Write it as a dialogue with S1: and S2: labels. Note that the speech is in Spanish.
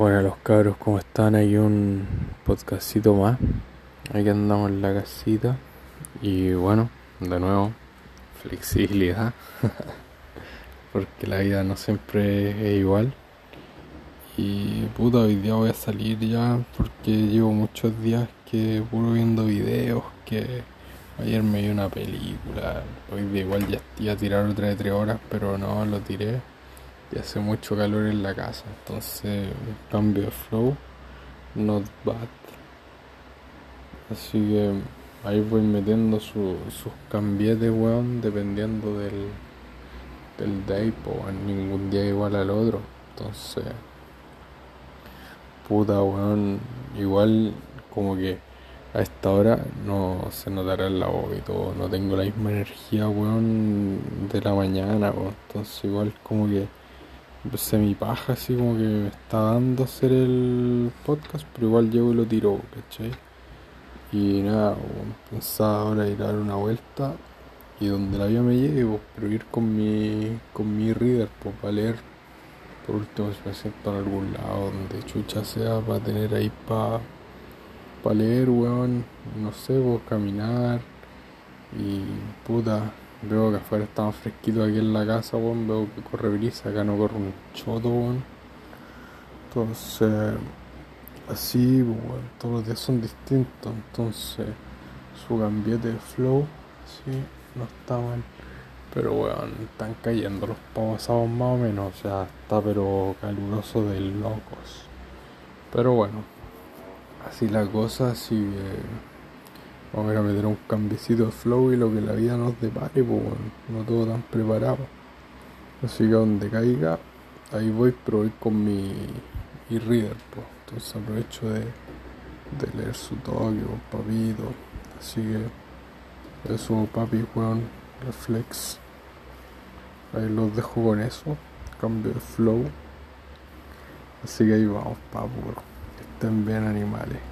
S1: Bueno, los cabros, ¿cómo están? Hay un podcastito más. Aquí andamos en la casita. Y bueno, de nuevo, flexibilidad. Porque la vida no siempre es igual. Y puta, hoy día voy a salir ya porque llevo muchos días que puro viendo videos. Que ayer me vi una película. Hoy día igual ya iba a tirar otra de tres horas, pero no lo tiré y hace mucho calor en la casa, entonces un cambio de flow, not bad. Así que ahí voy metiendo sus cambietes, weón, dependiendo del, del day, pues ningún día igual al otro. Entonces, puta, weón, igual como que a esta hora no se notará el la y todo, no tengo la misma energía, weón, de la mañana, weón. Entonces igual como que mi paja, así como que me está dando hacer el podcast, pero igual llego y lo tiro, ¿cachai? Y nada, pensaba ahora ir a dar una vuelta y donde la vida me llegue, pues, pero ir con mi, con mi reader, pues para leer. Por último, si me siento en algún lado donde chucha sea, para tener ahí para pa leer, weón, no sé, pues caminar y puta Veo que afuera está más fresquito aquí en la casa, weón. Veo que corre brisa, acá no corre un choto. Entonces, así, weón, todos los días son distintos. Entonces, su cambiete de flow, sí, no está mal. Pero, weón, están cayendo los pasados más o menos. O sea, está pero caluroso de locos. Pero bueno, así la cosa, sigue Vamos a meter un cambiecito de flow y lo que la vida nos depare, pues no todo tan preparado. Así que donde caiga, ahí voy, pero voy con mi e-reader, pues. Entonces aprovecho de, de leer su toque, papito. Así que eso, papi, weón, reflex. Ahí los dejo con eso, cambio de flow. Así que ahí vamos, papu, estén bien animales.